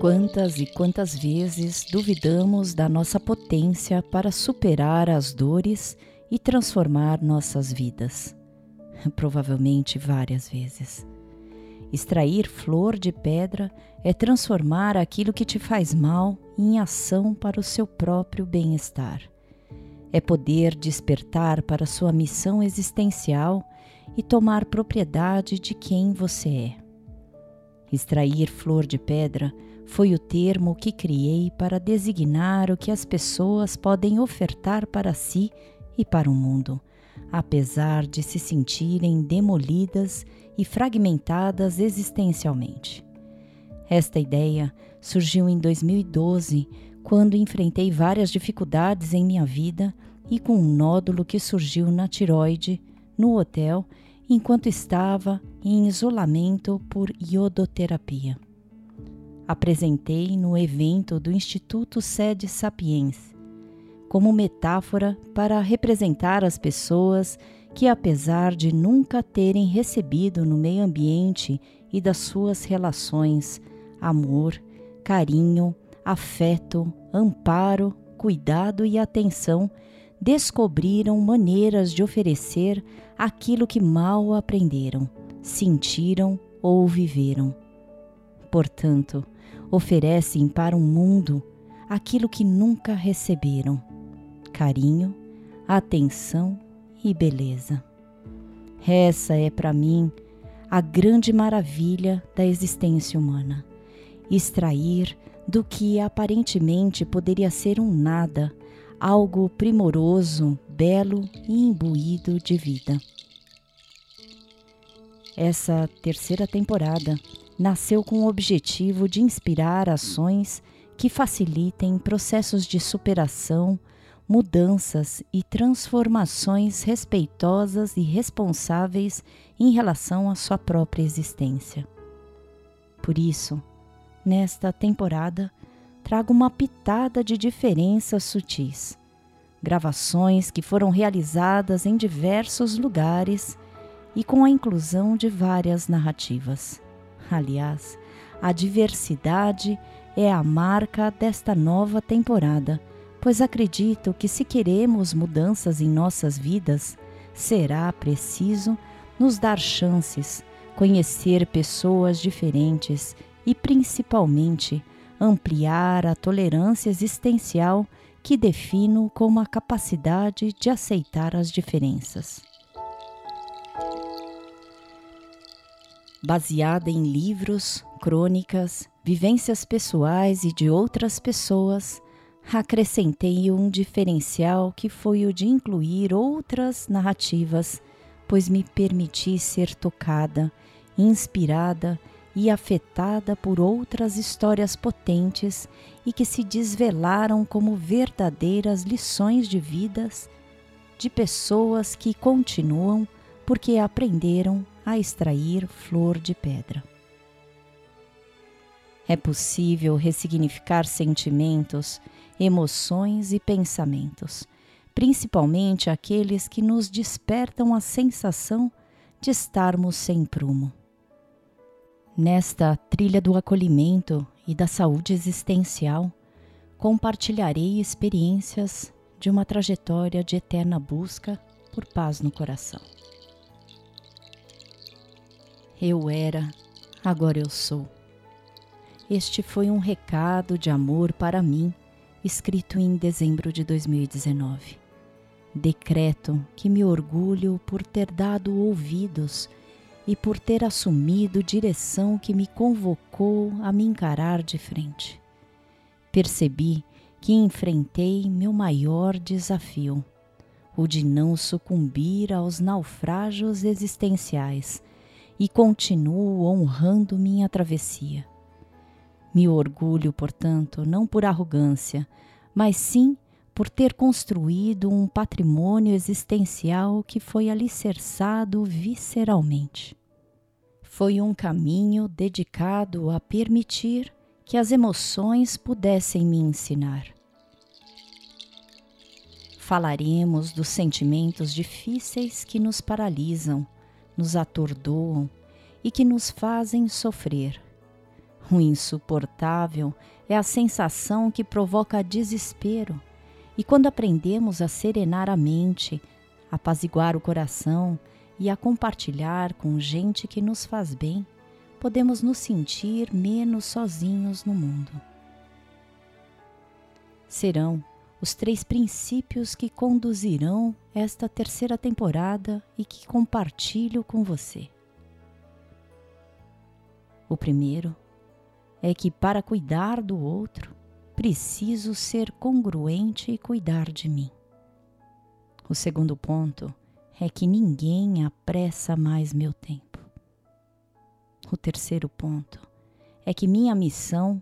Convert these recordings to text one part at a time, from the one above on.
Quantas e quantas vezes duvidamos da nossa potência para superar as dores e transformar nossas vidas? Provavelmente várias vezes. Extrair flor de pedra é transformar aquilo que te faz mal em ação para o seu próprio bem-estar. É poder despertar para sua missão existencial e tomar propriedade de quem você é. Extrair flor de pedra foi o termo que criei para designar o que as pessoas podem ofertar para si e para o mundo, apesar de se sentirem demolidas e fragmentadas existencialmente. Esta ideia surgiu em 2012, quando enfrentei várias dificuldades em minha vida e com um nódulo que surgiu na tiroide, no hotel, enquanto estava em isolamento por iodoterapia. Apresentei no evento do Instituto Sede Sapiens, como metáfora para representar as pessoas que, apesar de nunca terem recebido no meio ambiente e das suas relações amor, carinho, afeto, amparo, cuidado e atenção, descobriram maneiras de oferecer aquilo que mal aprenderam, sentiram ou viveram. Portanto, oferecem para o mundo aquilo que nunca receberam: carinho, atenção e beleza. Essa é para mim a grande maravilha da existência humana. Extrair do que aparentemente poderia ser um nada, algo primoroso, belo e imbuído de vida. Essa terceira temporada nasceu com o objetivo de inspirar ações que facilitem processos de superação, mudanças e transformações respeitosas e responsáveis em relação à sua própria existência. Por isso, nesta temporada, trago uma pitada de diferenças sutis. Gravações que foram realizadas em diversos lugares e com a inclusão de várias narrativas. Aliás, a diversidade é a marca desta nova temporada, pois acredito que se queremos mudanças em nossas vidas, será preciso nos dar chances, conhecer pessoas diferentes e, principalmente, ampliar a tolerância existencial que defino como a capacidade de aceitar as diferenças. baseada em livros, crônicas, vivências pessoais e de outras pessoas, acrescentei um diferencial que foi o de incluir outras narrativas, pois me permiti ser tocada, inspirada e afetada por outras histórias potentes e que se desvelaram como verdadeiras lições de vidas de pessoas que continuam porque aprenderam a extrair flor de pedra. É possível ressignificar sentimentos, emoções e pensamentos, principalmente aqueles que nos despertam a sensação de estarmos sem prumo. Nesta trilha do acolhimento e da saúde existencial, compartilharei experiências de uma trajetória de eterna busca por paz no coração. Eu era, agora eu sou. Este foi um recado de amor para mim, escrito em dezembro de 2019. Decreto que me orgulho por ter dado ouvidos e por ter assumido direção que me convocou a me encarar de frente. Percebi que enfrentei meu maior desafio, o de não sucumbir aos naufrágios existenciais e continuo honrando minha travessia. Me orgulho, portanto, não por arrogância, mas sim por ter construído um patrimônio existencial que foi alicerçado visceralmente. Foi um caminho dedicado a permitir que as emoções pudessem me ensinar. Falaremos dos sentimentos difíceis que nos paralisam, nos atordoam e que nos fazem sofrer. O insuportável é a sensação que provoca desespero, e quando aprendemos a serenar a mente, apaziguar o coração e a compartilhar com gente que nos faz bem, podemos nos sentir menos sozinhos no mundo. Serão os três princípios que conduzirão esta terceira temporada e que compartilho com você. O primeiro é que para cuidar do outro, preciso ser congruente e cuidar de mim. O segundo ponto é que ninguém apressa mais meu tempo. O terceiro ponto é que minha missão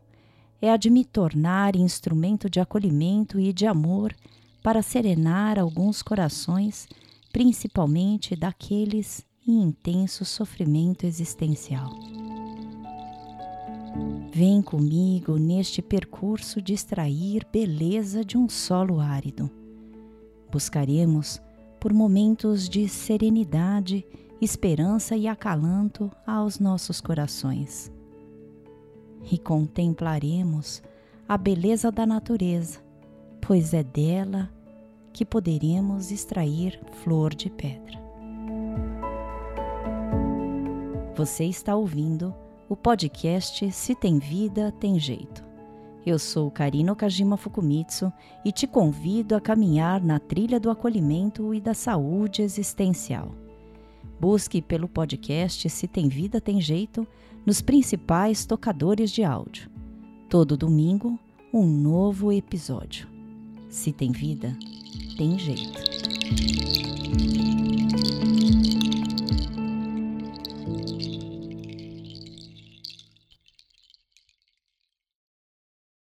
é a de me tornar instrumento de acolhimento e de amor para serenar alguns corações, principalmente daqueles em intenso sofrimento existencial. Vem comigo neste percurso de extrair beleza de um solo árido. Buscaremos por momentos de serenidade, esperança e acalanto aos nossos corações. E contemplaremos a beleza da natureza, pois é dela que poderemos extrair flor de pedra. Você está ouvindo o podcast Se Tem Vida, Tem Jeito. Eu sou Karino Kajima Fukumitsu e te convido a caminhar na trilha do acolhimento e da saúde existencial. Busque pelo podcast Se Tem Vida, Tem Jeito nos principais tocadores de áudio. Todo domingo, um novo episódio. Se tem vida, tem jeito.